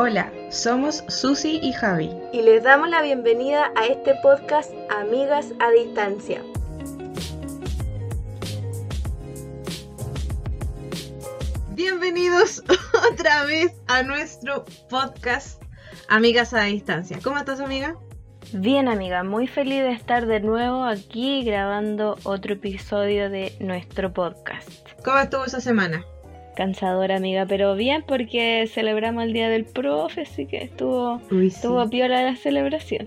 Hola, somos Susi y Javi. Y les damos la bienvenida a este podcast Amigas a Distancia. Bienvenidos otra vez a nuestro podcast Amigas a Distancia. ¿Cómo estás, amiga? Bien, amiga, muy feliz de estar de nuevo aquí grabando otro episodio de nuestro podcast. ¿Cómo estuvo esa semana? Cansadora, amiga, pero bien porque celebramos el Día del Profe, así que estuvo, estuvo piola la celebración.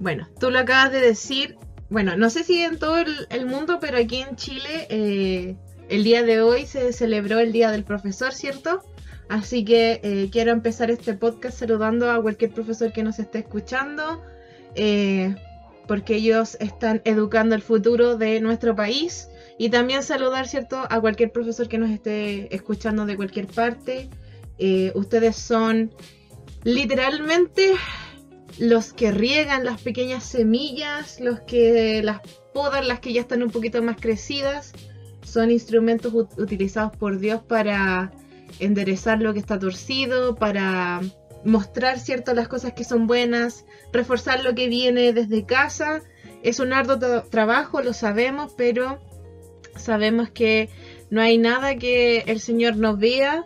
Bueno, tú lo acabas de decir, bueno, no sé si en todo el, mundo, pero aquí en Chile eh, el día de hoy se celebró el Día del Profesor, ¿cierto? Así que eh, quiero empezar este podcast saludando a cualquier profesor que nos esté escuchando, eh, porque ellos están educando el futuro de nuestro país. Y también saludar, ¿cierto?, a cualquier profesor que nos esté escuchando de cualquier parte. Eh, ustedes son literalmente los que riegan las pequeñas semillas, los que las podan, las que ya están un poquito más crecidas. Son instrumentos utilizados por Dios para enderezar lo que está torcido, para mostrar cierto las cosas que son buenas, reforzar lo que viene desde casa. Es un arduo trabajo, lo sabemos, pero sabemos que no hay nada que el Señor nos vea.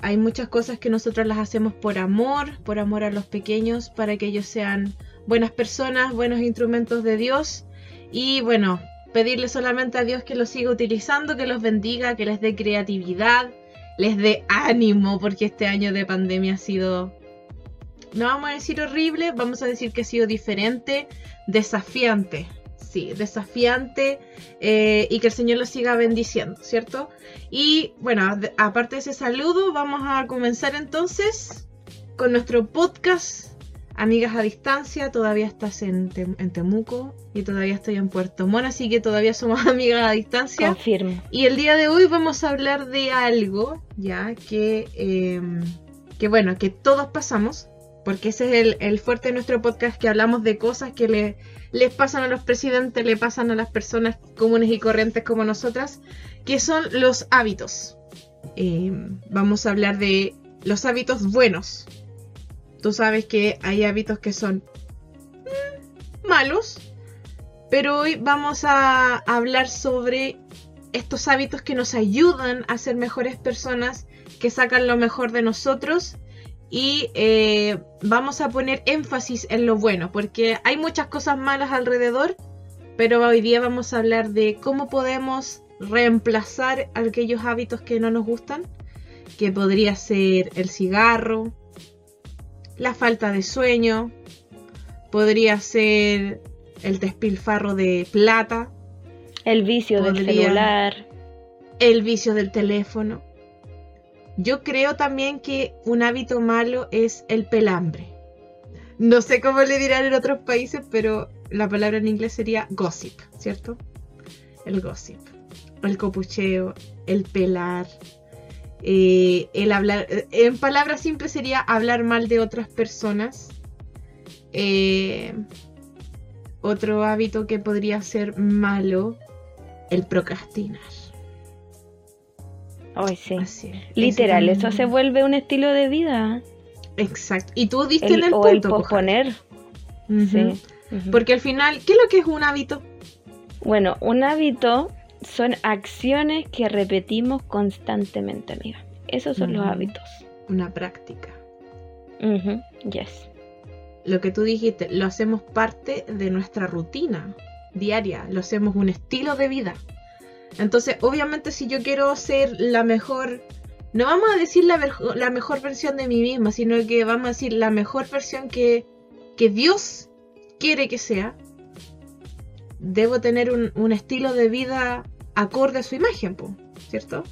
Hay muchas cosas que nosotros las hacemos por amor, por amor a los pequeños, para que ellos sean buenas personas, buenos instrumentos de Dios. Y bueno, pedirle solamente a Dios que los siga utilizando, que los bendiga, que les dé creatividad, les dé ánimo, porque este año de pandemia ha sido no vamos a decir horrible, vamos a decir que ha sido diferente, desafiante, sí, desafiante eh, y que el Señor lo siga bendiciendo, ¿cierto? Y bueno, aparte de ese saludo, vamos a comenzar entonces con nuestro podcast. Amigas a distancia, todavía estás en, Temuco y todavía estoy en Puerto Montt, así que todavía somos amigas a distancia. Confirmo. Y el día de hoy vamos a hablar de algo, ya que, em, que bueno, que todos pasamos, porque ese es el, fuerte de nuestro podcast, que hablamos de cosas que le, les pasan a los presidentes, le pasan a las personas comunes y corrientes como nosotras, que son los hábitos. Eh, vamos a hablar de los hábitos buenos. Tú sabes que hay hábitos que son mm, malos, pero hoy vamos a hablar sobre estos hábitos que nos ayudan a ser mejores personas, que sacan lo mejor de nosotros y eh, vamos a poner énfasis en lo bueno, porque hay muchas cosas malas alrededor, pero hoy día vamos a hablar de cómo podemos reemplazar aquellos hábitos que no nos gustan, que podría ser el cigarro, la falta de sueño, podría ser el despilfarro de plata, el vicio del celular, el vicio del teléfono. Yo creo también que un hábito malo es el pelambre. No sé cómo le dirán en otros países, pero la palabra en inglés sería gossip, ¿cierto? El gossip, el copucheo, el pelar, eh, el hablar, eh, en palabras simples sería hablar mal de otras personas. Eh, otro hábito que podría ser malo, el procrastinar. Ay, sí. Literal, eso se vuelve un estilo de vida. Exacto. Y tú diste en el punto. El posponer. sí. Porque al final, ¿qué es lo que es un hábito? Bueno, un hábito son acciones que repetimos constantemente, amiga. Esos son los hábitos. Una práctica. Yes. Lo que tú dijiste, lo hacemos parte de nuestra rutina diaria, lo hacemos un estilo de vida. Entonces, obviamente, si yo quiero ser la mejor, no vamos a decir la, la mejor versión de mí misma, sino que vamos a decir la mejor versión que, que Dios quiere que sea, debo tener un, estilo de vida acorde a su imagen, ¿cierto?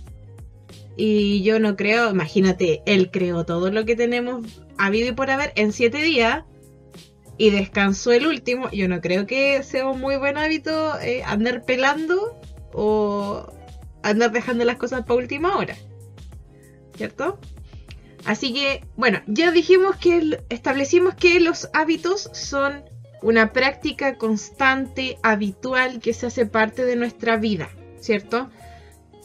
Y yo no creo, imagínate, Él creó todo lo que tenemos habido y por haber en siete días y descansó el último. Yo no creo que sea un muy buen hábito eh, andar pelando o andar dejando las cosas para última hora. ¿Cierto? Así que, bueno, ya dijimos que establecimos que los hábitos son una práctica constante, habitual, que se hace parte de nuestra vida, ¿cierto?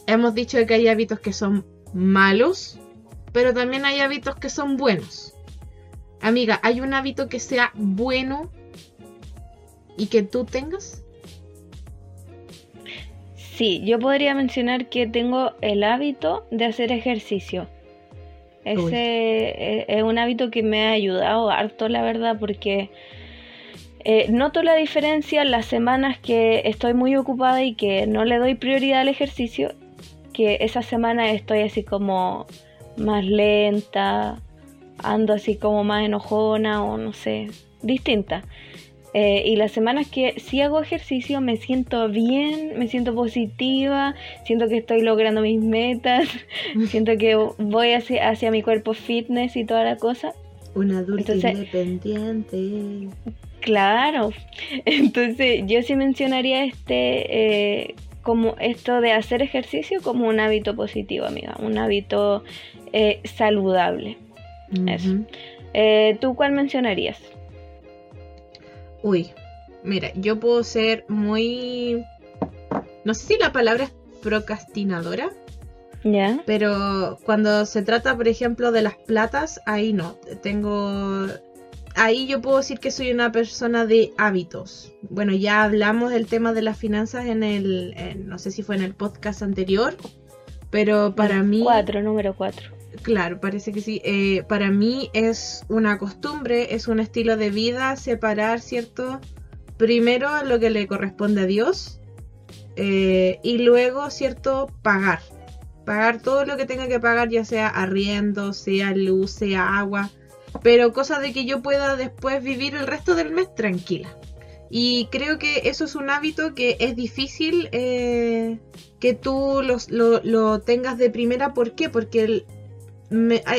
Hemos dicho que hay hábitos que son malos, pero también hay hábitos que son buenos. Amiga, ¿hay un hábito que sea bueno y que tú tengas? Sí, yo podría mencionar que tengo el hábito de hacer ejercicio. Ese e, es un hábito que me ha ayudado harto, la verdad, porque eh, noto la diferencia en las semanas que estoy muy ocupada y que no le doy prioridad al ejercicio, que esa semana estoy así como más lenta, ando así como más enojona o no sé, distinta. Eh, y las semanas que sí hago ejercicio me siento bien, me siento positiva, siento que estoy logrando mis metas, siento que voy hacia, hacia mi cuerpo fitness y toda la cosa. Una adulta independiente. Claro, entonces yo sí mencionaría este eh, como esto de hacer ejercicio como un hábito positivo, amiga, un hábito eh, saludable. Eso. Eh, ¿Tú cuál mencionarías? Uy, mira, yo puedo ser muy... No sé si la palabra es procrastinadora. Ya. Pero cuando se trata, por ejemplo, de las platas, ahí no. Tengo ahí yo puedo decir que soy una persona de hábitos. Bueno, ya hablamos del tema de las finanzas en el, no sé si fue en el podcast anterior, pero para mí... Cuatro, número cuatro. Claro, parece que sí. Eh, para mí es una costumbre, es un estilo de vida separar, ¿cierto? Primero lo que le corresponde a Dios eh, y luego, ¿cierto? Pagar. Pagar todo lo que tenga que pagar, ya sea arriendo, sea luz, sea agua pero cosa de que yo pueda después vivir el resto del mes tranquila. Y creo que eso es un hábito que es difícil eh, que tú lo, tengas de primera. ¿Por qué? Porque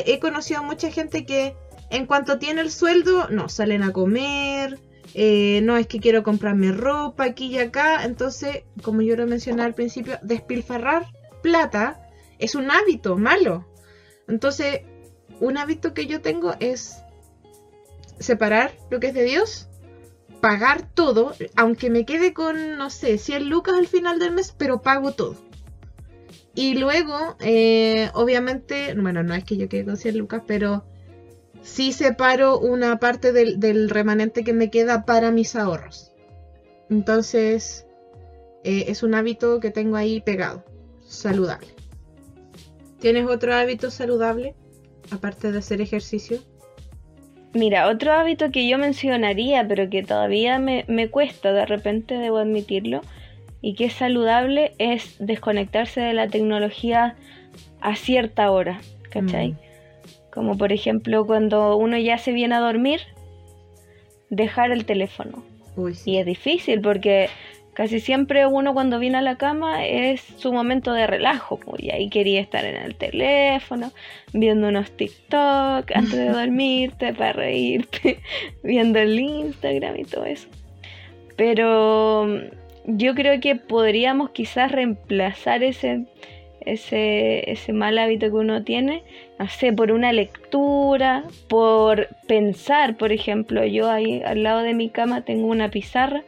he conocido a mucha gente que en cuanto tiene el sueldo, no, salen a comer, eh, no es que quiero comprarme ropa aquí y acá. Entonces, como yo lo mencioné al principio, despilfarrar plata es un hábito malo. Entonces, un hábito que yo tengo es separar lo que es de Dios, pagar todo, aunque me quede con, no sé, 100 lucas al final del mes, pero pago todo. Y luego, eh, obviamente, bueno, no es que yo quede con 100 lucas, pero sí separo una parte del, del remanente que me queda para mis ahorros. Entonces, eh, es un hábito que tengo ahí pegado, saludable. ¿Tienes otro hábito saludable? aparte de hacer ejercicio? Mira, otro hábito que yo mencionaría, pero que todavía me, cuesta, de repente debo admitirlo, y que es saludable, es desconectarse de la tecnología a cierta hora, ¿cachai? Mm. Como por ejemplo cuando uno ya se viene a dormir, dejar el teléfono. Y es difícil porque Casi siempre uno cuando viene a la cama es su momento de relajo, pues, y ahí quería estar en el teléfono, viendo unos TikTok antes de dormirte para reírte, viendo el Instagram y todo eso. Pero yo creo que podríamos quizás reemplazar ese, ese, ese mal hábito que uno tiene, no sé, por una lectura, por pensar, por ejemplo, yo ahí al lado de mi cama tengo una pizarra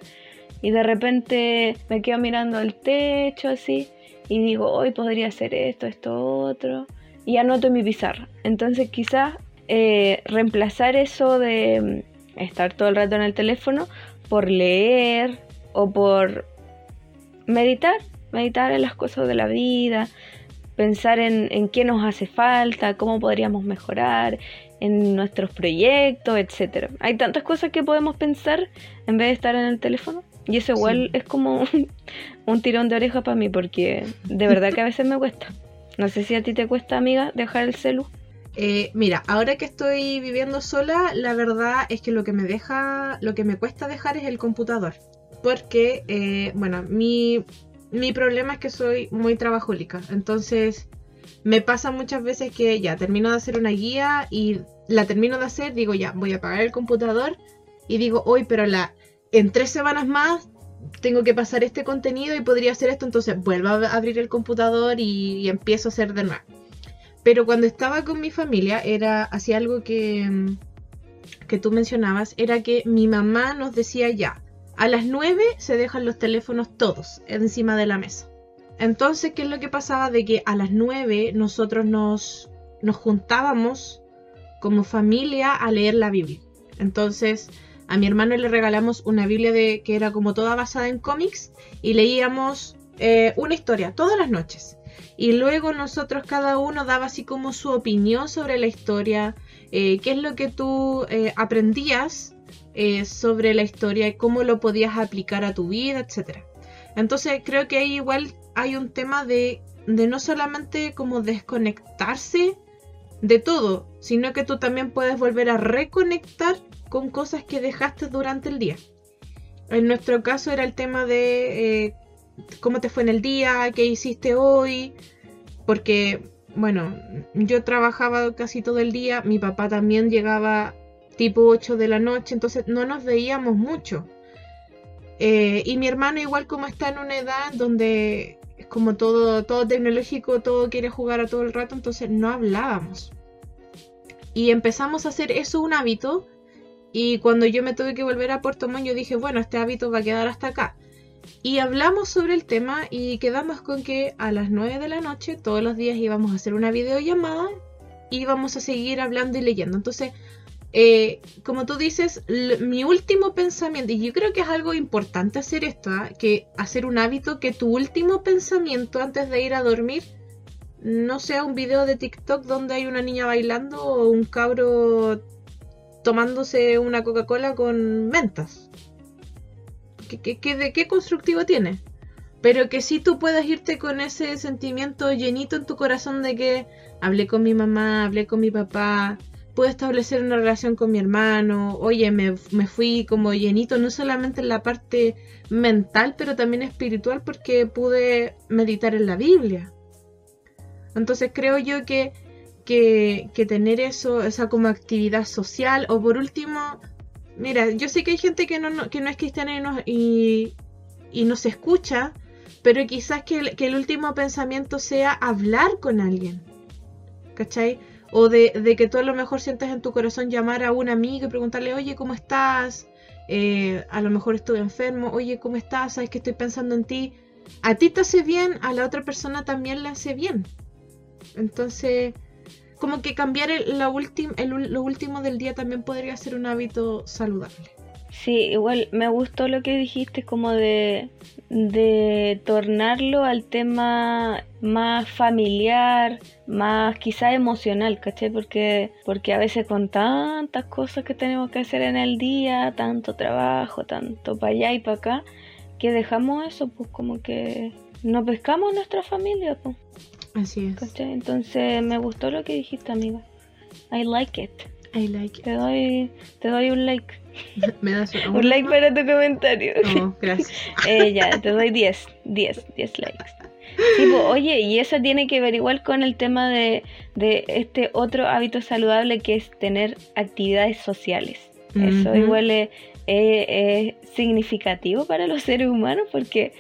y de repente me quedo mirando el techo así y digo, hoy podría hacer esto, esto, otro. Y anoto en mi pizarra. Entonces quizás eh, reemplazar eso de mm, estar todo el rato en el teléfono por leer o por meditar, meditar en las cosas de la vida, pensar en, en qué nos hace falta, cómo podríamos mejorar, en nuestros proyectos, etc. Hay tantas cosas que podemos pensar en vez de estar en el teléfono. Y eso igual es como un, tirón de oreja para mí, porque de verdad que a veces me cuesta. No sé si a ti te cuesta, amiga, dejar el celu. Eh, mira, ahora que estoy viviendo sola, la verdad es que lo que me deja, lo que me cuesta dejar es el computador. Porque, eh, bueno, mi, mi problema es que soy muy trabajólica. Entonces, me pasa muchas veces que ya termino de hacer una guía y la termino de hacer, digo ya, voy a apagar el computador y digo, hoy, pero la en tres semanas más tengo que pasar este contenido y podría hacer esto, entonces vuelvo a abrir el computador y, empiezo a hacer de nuevo. Pero cuando estaba con mi familia, era así algo que, que tú mencionabas, era que mi mamá nos decía ya, a las nueve se dejan los teléfonos todos encima de la mesa. Entonces, ¿qué es lo que pasaba? De que a las nueve nosotros nos, nos juntábamos como familia a leer la Biblia. Entonces, a mi hermano le regalamos una Biblia de, que era como toda basada en cómics y leíamos eh, una historia todas las noches. Y luego nosotros cada uno daba así como su opinión sobre la historia, eh, qué es lo que tú eh, aprendías sobre la historia y cómo lo podías aplicar a tu vida, etc. Entonces creo que ahí igual hay un tema de, de no solamente como desconectarse de todo, sino que tú también puedes volver a reconectar con cosas que dejaste durante el día. En nuestro caso era el tema de eh, cómo te fue en el día, qué hiciste hoy, porque, bueno, yo trabajaba casi todo el día, mi papá también llegaba tipo 8 de la noche, entonces no nos veíamos mucho. Eh, y mi hermano igual como está en una edad donde es como todo, todo tecnológico, todo quiere jugar a todo el rato, entonces no hablábamos. Y empezamos a hacer eso un hábito. Y cuando yo me tuve que volver a Puerto Montt, yo dije, bueno, este hábito va a quedar hasta acá. Y hablamos sobre el tema y quedamos con que a las 9 de la noche, todos los días íbamos a hacer una videollamada y íbamos a seguir hablando y leyendo. Entonces, eh, como tú dices, mi último pensamiento, y yo creo que es algo importante hacer esto, ¿ah? que hacer un hábito que tu último pensamiento antes de ir a dormir no sea un video de TikTok donde hay una niña bailando o un cabro tomándose una Coca-Cola con mentas. ¿Qué, de qué constructivo tiene? Pero que si tú puedas irte con ese sentimiento llenito en tu corazón de que hablé con mi mamá, hablé con mi papá, pude establecer una relación con mi hermano, oye, me, fui como llenito, no solamente en la parte mental, pero también espiritual, porque pude meditar en la Biblia. Entonces creo yo que, que, tener eso, esa como actividad social, o por último, mira, yo sé que hay gente que no, que no es cristiana y no, y, no se escucha, pero quizás que que el último pensamiento sea hablar con alguien. ¿Cachai? O de, que tú a lo mejor sientes en tu corazón llamar a un amigo y preguntarle, oye, ¿cómo estás? Eh, a lo mejor estoy enfermo, oye, ¿cómo estás? Sabes que estoy pensando en ti. A ti te hace bien, a la otra persona también le hace bien. Entonces, como que cambiar el, lo último del día también podría ser un hábito saludable. Sí, igual me gustó lo que dijiste como de, de tornarlo al tema más familiar, más quizá emocional, ¿cachai? Porque, porque a veces con tantas cosas que tenemos que hacer en el día, tanto trabajo, tanto para allá y para acá, que dejamos eso, pues como que no pescamos nuestra familia, pues. Así es. ¿cachai? Entonces me gustó lo que dijiste, amiga. I like it. I like Te doy, te doy un like. ¿Me das un, like para tu comentario? No, gracias. eh, ya, te doy 10, 10, 10 likes. oye, y eso tiene que ver igual con el tema de, de este otro hábito saludable que es tener actividades sociales. Eso igual es, significativo para los seres humanos porque,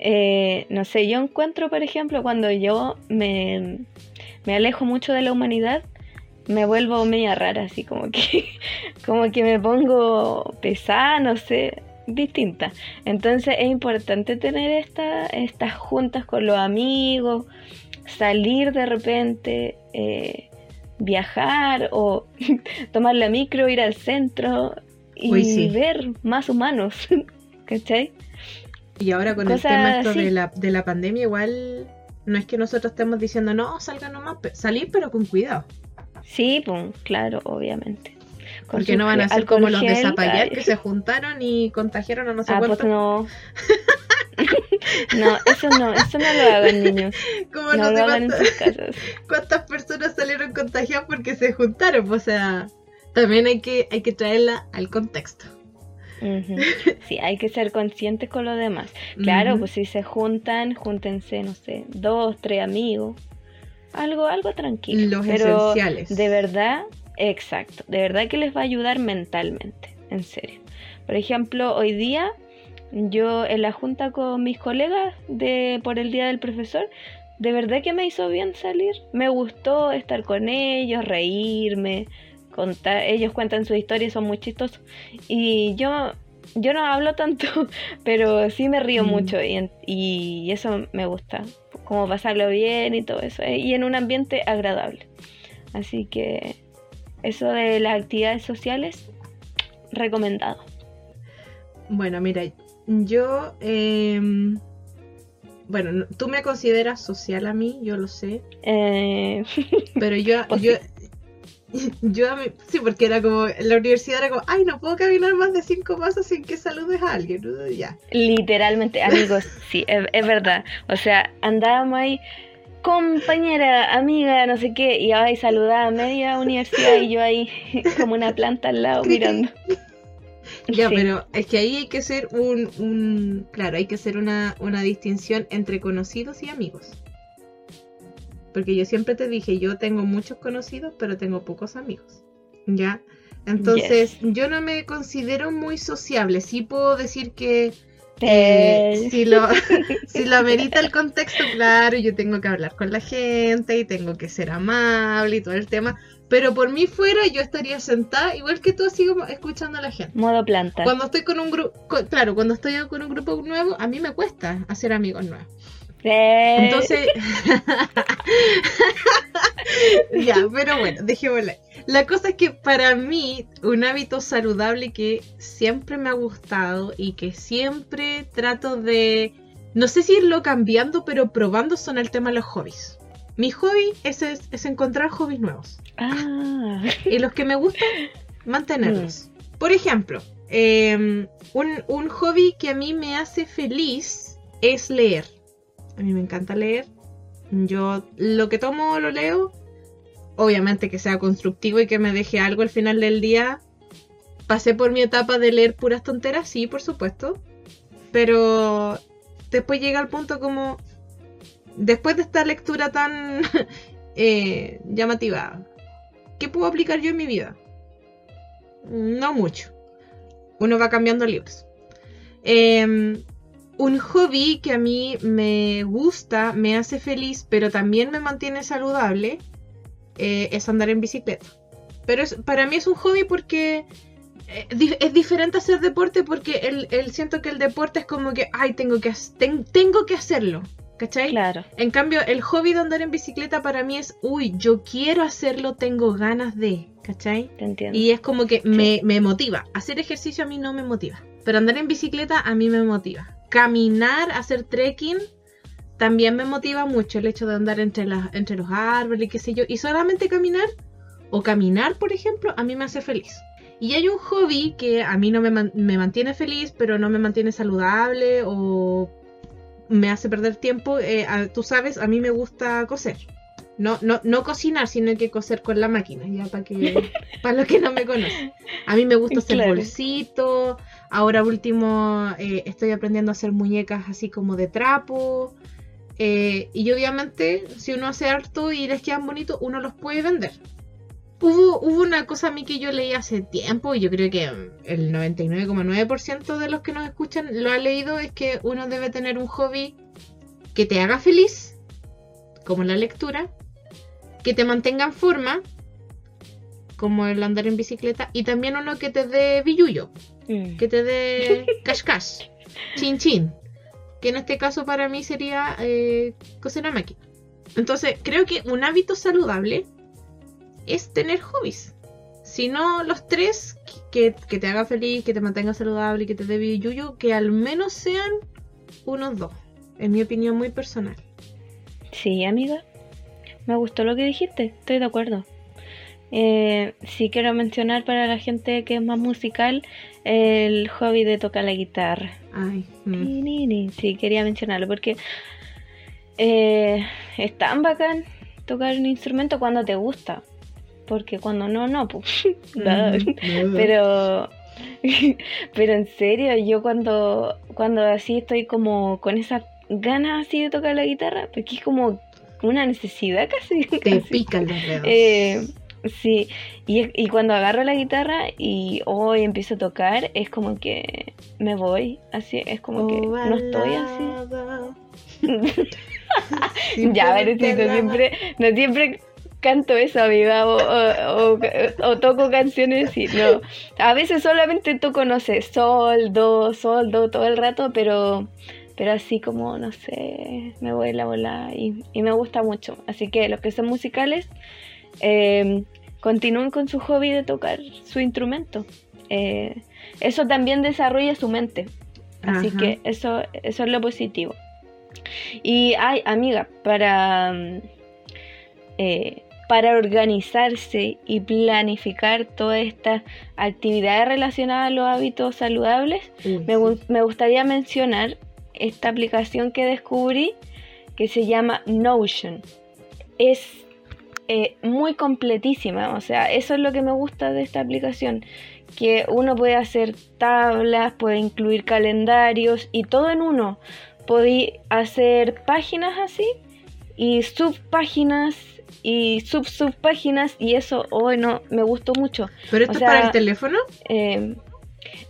eh, no sé, yo encuentro, por ejemplo, cuando yo me, me alejo mucho de la humanidad, me vuelvo media rara, así como que, como que me pongo pesada, no sé, distinta. Entonces es importante tener esta, estas juntas con los amigos, salir de repente, eh, viajar o tomar la micro, ir al centro y ver más humanos, ¿cachai? Y ahora con el tema de la, de la pandemia igual no es que nosotros estemos diciendo no, salga nomás, salir pero con cuidado. Sí, pues, claro, obviamente. Porque no van a ser como los de Zapallar que se juntaron y contagiaron a no sé ah, Pues no. no, eso no, eso no lo hagan niños. Como no, lo hagan en sus casas. ¿Cuántas personas salieron contagiadas porque se juntaron? O sea, también hay que, hay que traerla al contexto. Sí, hay que ser conscientes con lo demás. Claro, pues si se juntan, júntense, no sé, dos, tres amigos algo, algo tranquilo. Los esenciales. De verdad, exacto. De verdad que les va a ayudar mentalmente, en serio. Por ejemplo, hoy día yo en la junta con mis colegas de por el día del profesor, de verdad que me hizo bien salir. Me gustó estar con ellos, reírme, contar. Ellos cuentan sus historias, son muy chistosos. Y yo yo no hablo tanto, pero sí me río mm. mucho y, y, eso me gusta como pasarlo bien y todo eso, eh, y en un ambiente agradable. Así que eso de las actividades sociales, recomendado. Bueno, mira, yo, em, bueno, tú me consideras social a mí, yo lo sé. Eh, Pero yo, Pues yo, yo a mí- sí, porque era como, en la universidad era como, ay, no puedo caminar más de cinco pasos sin que saludes a alguien. ¿no? Ya. Literalmente, amigos, sí, es, es verdad. O sea, andábamos ahí, compañera, amiga, no sé qué, y ahí saludaba a media universidad y yo ahí como una planta al lado mirando. Ya, Sí. pero es que ahí hay que ser un, un claro, hay que hacer una, una distinción entre conocidos y amigos. Porque yo siempre te dije, yo tengo muchos conocidos, pero tengo pocos amigos. ¿Ya? Entonces, yo no me considero muy sociable. Sí puedo decir que eh, Eh, si, lo, si lo amerita el contexto, claro, yo tengo que hablar con la gente y tengo que ser amable y todo el tema. Pero por mí fuera, yo estaría sentada, igual que tú, así como escuchando a la gente. modo planta. Cuando estoy con un grupo, claro, cuando estoy con un grupo nuevo, a mí me cuesta hacer amigos nuevos. Entonces, ya, pero bueno, dejémosla. La cosa es que para mí, un hábito saludable que siempre me ha gustado y que siempre trato de, no sé si irlo cambiando, pero probando son el tema de los hobbies. Mi hobby es, es, es encontrar hobbies nuevos. Ah, Y los que me gustan, mantenerlos. Por ejemplo, eh, un, un hobby que a mí me hace feliz es leer. A mí me encanta leer. Yo lo que tomo lo leo. Obviamente que sea constructivo y que me deje algo al final del día. Pasé por mi etapa de leer puras tonteras, sí, por supuesto. Pero después llega el punto como... Después de esta lectura tan eh, llamativa, ¿qué puedo aplicar yo en mi vida? No mucho. Uno va cambiando libros. Eh, un hobby que a mí me gusta, me hace feliz, pero también me mantiene saludable, eh, es andar en bicicleta. Pero es, para mí es un hobby porque eh, es diferente hacer deporte porque el, el- siento que el deporte es como que, ay, tengo que, ten- tengo que hacerlo. ¿Cachai? claro. En cambio, el hobby de andar en bicicleta para mí es, uy, yo quiero hacerlo, tengo ganas de, ¿cachai? Te entiendo. Y es como que me, me motiva. Hacer ejercicio a mí no me motiva. Pero andar en bicicleta a mí me motiva. Caminar, hacer trekking, también me motiva mucho el hecho de andar entre, las, entre los árboles y qué sé yo. Y solamente caminar, o caminar, por ejemplo, a mí me hace feliz. Y hay un hobby que a mí no me, man- me mantiene feliz, pero no me mantiene saludable o me hace perder tiempo. Eh, a- tú sabes, a mí me gusta coser. No, no, no cocinar, sino que coser con la máquina, ya para que para los que no me conocen. A mí me gusta hacer Claro. bolsitos. Ahora último eh, estoy aprendiendo a hacer muñecas así como de trapo. Eh, y obviamente, si uno hace harto y les quedan bonitos, uno los puede vender. Hubo, hubo una cosa a mí que yo leí hace tiempo, y yo creo que el 99,9% de los que nos escuchan lo ha leído, es que uno debe tener un hobby que te haga feliz, como la lectura, que te mantenga en forma, como el andar en bicicleta, y también uno que te dé billullo, Mm. que te dé cash cash, chin chin, que en este caso para mí sería eh, máquina. Entonces, creo que un hábito saludable es tener hobbies. Si no, los tres, que, que te haga feliz, que te mantenga saludable y que te dé billullo, que al menos sean unos dos. En mi opinión muy personal. Sí, amiga. Me gustó lo que dijiste, estoy de acuerdo. Eh, sí quiero mencionar para la gente que es más musical el hobby de tocar la guitarra. Ay, mm. Sí, quería mencionarlo porque eh, es tan bacán tocar un instrumento cuando te gusta. Porque cuando no, no, pues. Mm. Pero, pero en serio, yo cuando, cuando así estoy como con esas ganas así de tocar la guitarra, porque es como una necesidad casi. Te pican los dedos. Eh, sí, y, y cuando agarro la guitarra y hoy empiezo a tocar, es como que me voy, así, es como que no estoy así. Ya, no siempre, no siempre canto eso, amiga, o, o- o- o toco canciones y no. A veces solamente toco, no sé, sol, do, sol, do todo el rato, pero, pero así como, no sé, me voy la bola y, y me gusta mucho. Así que los que son musicales, eh, continúen con su hobby de tocar su instrumento. Eh, eso también desarrolla su mente. Así que eso, eso es lo positivo. Y hay, amiga, para, eh, para organizarse y planificar todas estas actividades relacionadas a los hábitos saludables, me, me gustaría mencionar esta aplicación que descubrí que se llama Notion. Es eh, muy completísima, o sea, eso es lo que me gusta de esta aplicación, que uno puede hacer tablas, puede incluir calendarios y todo en uno. Podí hacer páginas así y subpáginas y sub subpáginas y eso hoy no me gustó mucho. ¿Pero esto es para el teléfono? Eh,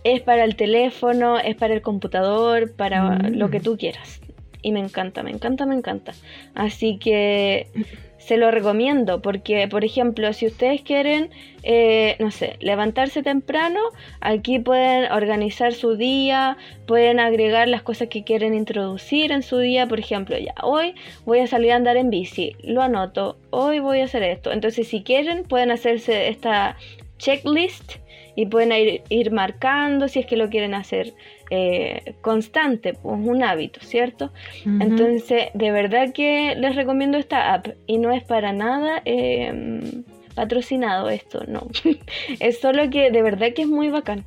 es para el teléfono, es para el computador, para mm. lo que tú quieras. Y me encanta, me encanta, me encanta. Así que se lo recomiendo porque, por ejemplo, si ustedes quieren, eh, no sé, levantarse temprano, aquí pueden organizar su día, pueden agregar las cosas que quieren introducir en su día, por ejemplo, ya hoy voy a salir a andar en bici, lo anoto, hoy voy a hacer esto. Entonces, si quieren, pueden hacerse esta checklist y pueden ir, ir marcando si es que lo quieren hacer eh, constante, pues un hábito, ¿cierto? Entonces, de verdad que les recomiendo esta app y no es para nada em, patrocinado esto, no. es solo que de verdad que es muy bacán.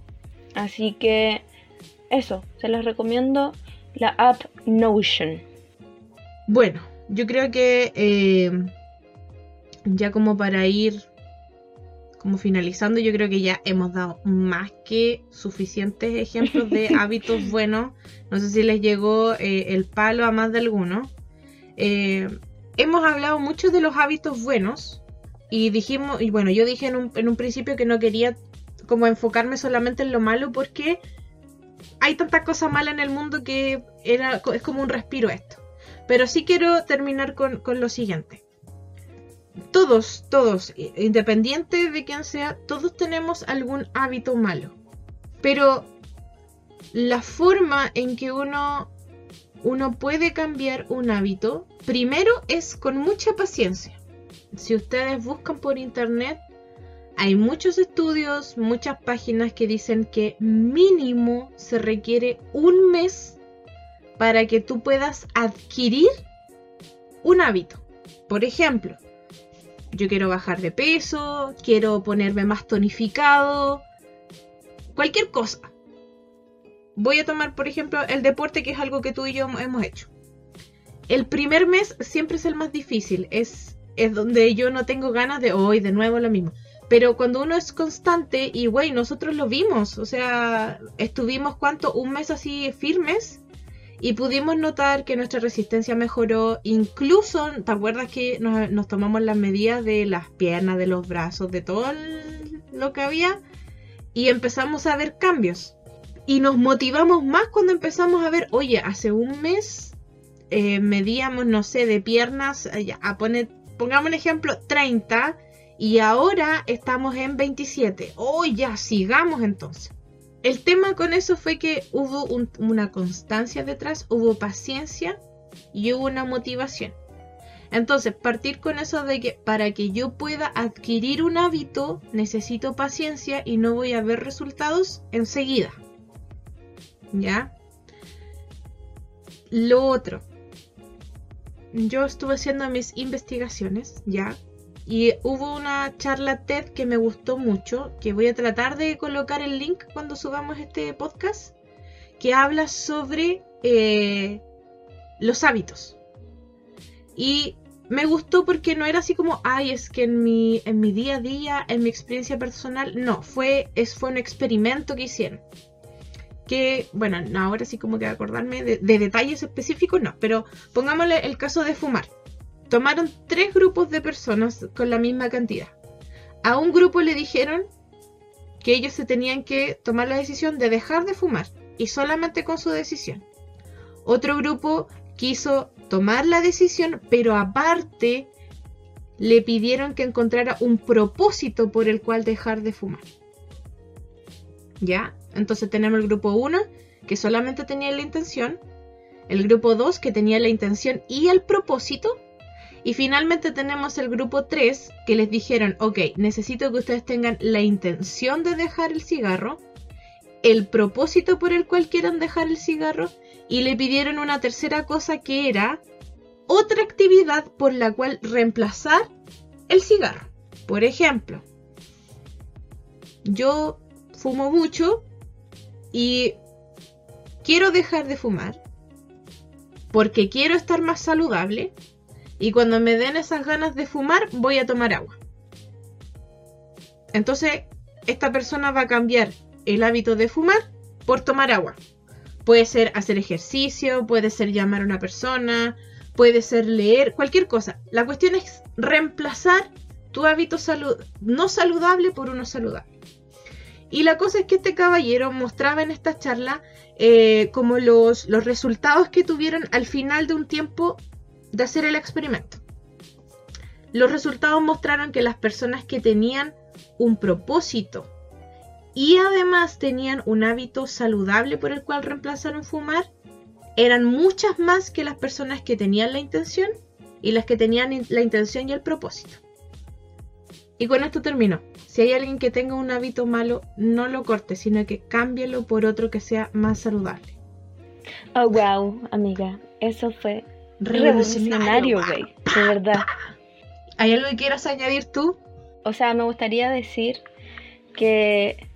Así que eso, se les recomiendo la app Notion. Bueno, yo creo que eh, ya como para ir como finalizando, yo creo que ya hemos dado más que suficientes ejemplos de hábitos buenos. No sé si les llegó eh, el palo a más de alguno. Eh, hemos hablado mucho de los hábitos buenos y dijimos, y bueno, yo dije en un, en un principio que no quería como enfocarme solamente en lo malo porque hay tanta cosa mala en el mundo que era, es como un respiro esto. Pero sí quiero terminar con, con lo siguiente todos, todos, independiente de quién sea, todos tenemos algún hábito malo. Pero la forma en que uno, uno puede cambiar un hábito, primero es con mucha paciencia. Si ustedes buscan por internet, hay muchos estudios, muchas páginas que dicen que mínimo se requiere un mes para que tú puedas adquirir un hábito. Por ejemplo, yo quiero bajar de peso, quiero ponerme más tonificado, cualquier cosa. Voy a tomar, por ejemplo, el deporte, que es algo que tú y yo hemos hecho. El primer mes siempre es el más difícil, es, es donde yo no tengo ganas de hoy, de nuevo lo mismo. Pero cuando uno es constante, y güey, nosotros lo vimos, o sea, estuvimos cuánto, un mes así firmes y pudimos notar que nuestra resistencia mejoró, incluso, ¿te acuerdas que nos, tomamos las medidas de las piernas, de los brazos, de todo lo que había? Y empezamos a ver cambios. Y nos motivamos más cuando empezamos a ver, oye, hace un mes eh, medíamos, no sé, de piernas, eh, a poner, pongamos un ejemplo, 30 y ahora estamos en 27. Oh, ya, sigamos entonces el tema con eso fue que hubo una constancia detrás, hubo paciencia y hubo una motivación. Entonces, partir con eso de que para que yo pueda adquirir un hábito necesito paciencia y no voy a ver resultados enseguida. ¿Ya? Lo otro. Yo estuve haciendo mis investigaciones, ¿ya? Y hubo una charla TED que me gustó mucho, que voy a tratar de colocar el link cuando subamos este podcast, que habla sobre eh, los hábitos. Y me gustó porque no era así como, ay, es que en mi, en mi día a día, en mi experiencia personal, no, fue, fue un experimento que hicieron. Que, bueno, ahora sí como que acordarme de, de detalles específicos, no, pero pongámosle el caso de fumar tomaron tres grupos de personas con la misma cantidad. A un grupo le dijeron que ellos se tenían que tomar la decisión de dejar de fumar y solamente con su decisión. Otro grupo quiso tomar la decisión, pero aparte le pidieron que encontrara un propósito por el cual dejar de fumar. ¿Ya? Entonces tenemos el grupo 1 que solamente tenía la intención, el grupo 2 que tenía la intención y el propósito, Y finalmente tenemos el grupo 3 que les dijeron, ok, necesito que ustedes tengan la intención de dejar el cigarro, el propósito por el cual quieran dejar el cigarro y le pidieron una tercera cosa que era otra actividad por la cual reemplazar el cigarro. Por ejemplo, yo fumo mucho y quiero dejar de fumar porque quiero estar más saludable y cuando me den esas ganas de fumar voy a tomar agua. Entonces, esta persona va a cambiar el hábito de fumar por tomar agua. Puede ser hacer ejercicio, puede ser llamar a una persona, puede ser leer, cualquier cosa. La cuestión es reemplazar tu hábito no saludable por uno saludable. Y la cosa es que este caballero mostraba en esta charla eh, como los, los resultados que tuvieron al final de un tiempo de hacer el experimento. Los resultados mostraron que las personas que tenían un propósito y además tenían un hábito saludable por el cual reemplazaron fumar, eran muchas más que las personas que tenían la intención y las que tenían la intención y el propósito. Y con esto termino. Si hay alguien que tenga un hábito malo, no lo corte, sino que cámbielo por otro que sea más saludable. Oh, wow, amiga. Eso fue revolucionario, güey. De verdad. ¿Hay algo que quieras añadir tú? O sea, me gustaría decir que,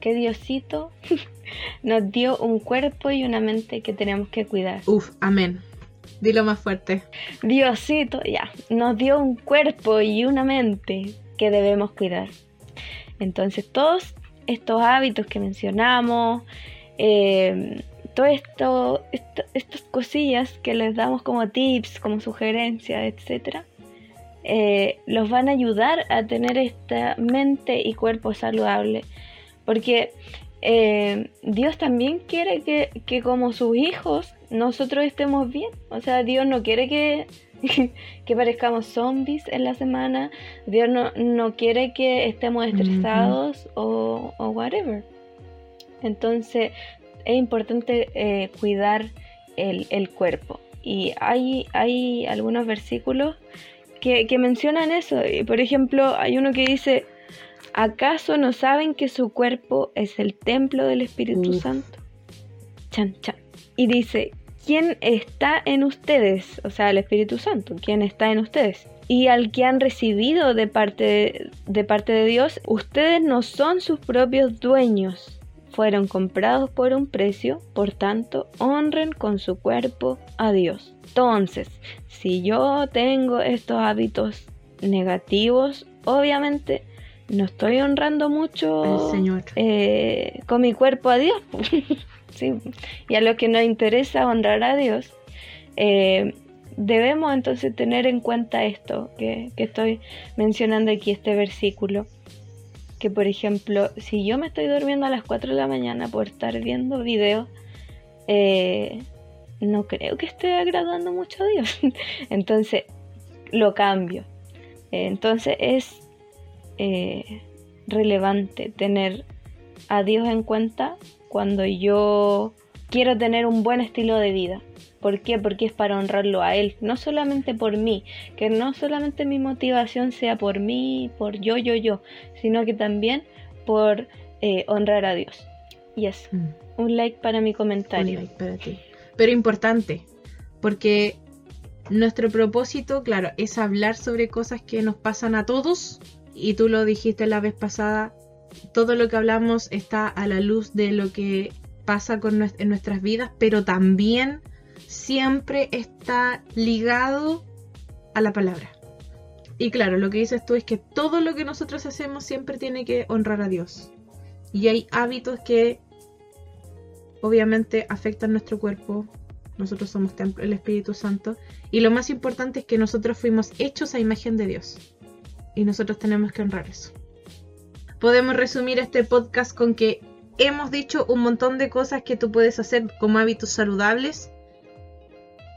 que Diosito nos dio un cuerpo y una mente que tenemos que cuidar. Uf, amén. Dilo más fuerte. Diosito, ya, nos dio un cuerpo y una mente que debemos cuidar. Entonces, todos estos hábitos que mencionamos, eh, todo esto, estas cosillas que les damos como tips, como sugerencias, etcétera, eh, los van a ayudar a tener esta mente y cuerpo saludable. Porque eh, Dios también quiere que, que, como sus hijos nosotros estemos bien. O sea, Dios no quiere que, que parezcamos zombies en la semana. Dios no, no quiere que estemos estresados o, o, whatever. Entonces es importante eh, cuidar el, el, cuerpo. Y hay, hay algunos versículos que, que mencionan eso. Por ejemplo, hay uno que dice, ¿acaso no saben que su cuerpo es el templo del Espíritu Santo? Chan, chan. Y dice, ¿quién está en ustedes? O sea, el Espíritu Santo, ¿quién está en ustedes? Y al que han recibido de parte de, parte de Dios, ustedes no son sus propios dueños. Fueron comprados por un precio, por tanto, honren con su cuerpo a Dios. Entonces, si yo tengo estos hábitos negativos, obviamente no estoy honrando mucho Señor. Eh, con mi cuerpo a Dios. Y a lo que nos interesa honrar a Dios, eh, debemos entonces tener en cuenta esto que, estoy mencionando aquí, este versículo. Que por ejemplo, si yo me estoy durmiendo a las 4 de la mañana por estar viendo videos, eh, no creo que esté agradando mucho a Dios. Entonces, lo cambio. Entonces es eh, relevante tener a Dios en cuenta cuando yo quiero tener un buen estilo de vida. ¿Por qué? Porque es para honrarlo a Él, no solamente por mí, que no solamente mi motivación sea por mí, por yo, yo, yo, sino que también por eh, honrar a Dios. Yes, mm. un like para mi comentario. Un like para ti. Pero importante, porque nuestro propósito, claro, es hablar sobre cosas que nos pasan a todos, y tú lo dijiste la vez pasada, todo lo que hablamos está a la luz de lo que pasa con en nuestras vidas, pero también siempre está ligado a la palabra. Y claro, lo que dices tú es que todo lo que nosotros hacemos siempre tiene que honrar a Dios. Y hay hábitos que obviamente afectan nuestro cuerpo. Nosotros somos templo Espíritu Santo. Y lo más importante es que nosotros fuimos hechos a imagen de Dios. Y nosotros tenemos que honrar eso podemos resumir este podcast con que hemos dicho un montón de cosas que tú puedes hacer como hábitos saludables.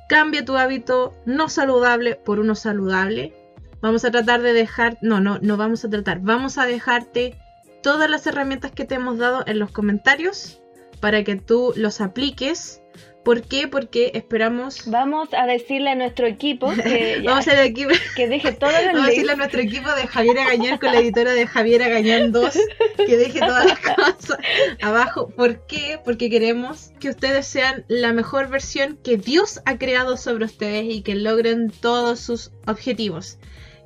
Cambia tu hábito no saludable por uno saludable. Vamos a tratar de dejar, no, no, no vamos a tratar, vamos a dejarte todas las herramientas que te hemos dado en los comentarios para que tú los apliques, ¿Por qué? Porque esperamos... Vamos a decirle a nuestro equipo que, Vamos a equipo... que deje todos los Vamos a decirle a nuestro equipo de Javiera Gañán con la editora de Javiera Gañán 2 que deje todas las cosas abajo. ¿Por qué? Porque queremos que ustedes sean la mejor versión que Dios ha creado sobre ustedes y que logren todos sus objetivos.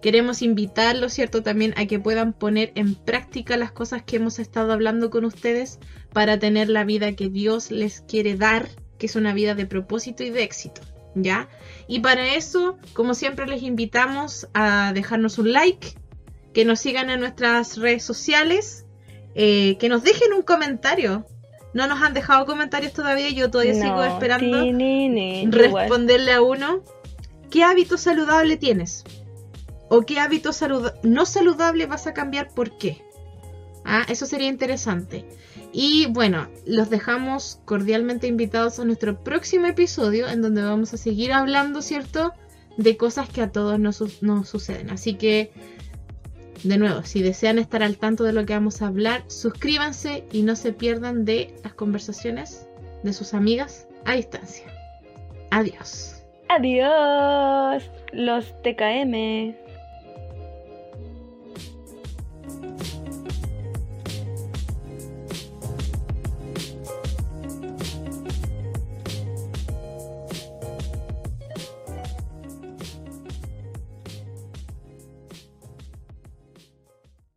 Queremos invitarlos, ¿cierto? También a que puedan poner en práctica las cosas que hemos estado hablando con ustedes para tener la vida que Dios les quiere dar que es una vida de propósito y de éxito, ¿ya? Y para eso, como siempre, les invitamos a dejarnos un like, que nos sigan en nuestras redes sociales, eh, que nos dejen un comentario. No nos han dejado comentarios todavía, yo todavía sigo esperando responderle a uno. ¿Qué hábito saludable tienes? ¿O qué hábito no saludable vas a cambiar? ¿Por qué? Ah, eso sería interesante. Y bueno, los dejamos cordialmente invitados a nuestro próximo episodio en donde vamos a seguir hablando, ¿cierto? De cosas que a todos nos, suceden. Así que, de nuevo, si desean estar al tanto de lo que vamos a hablar, suscríbanse y no se pierdan de las conversaciones de sus amigas a distancia. Adiós. Adiós, los TKM.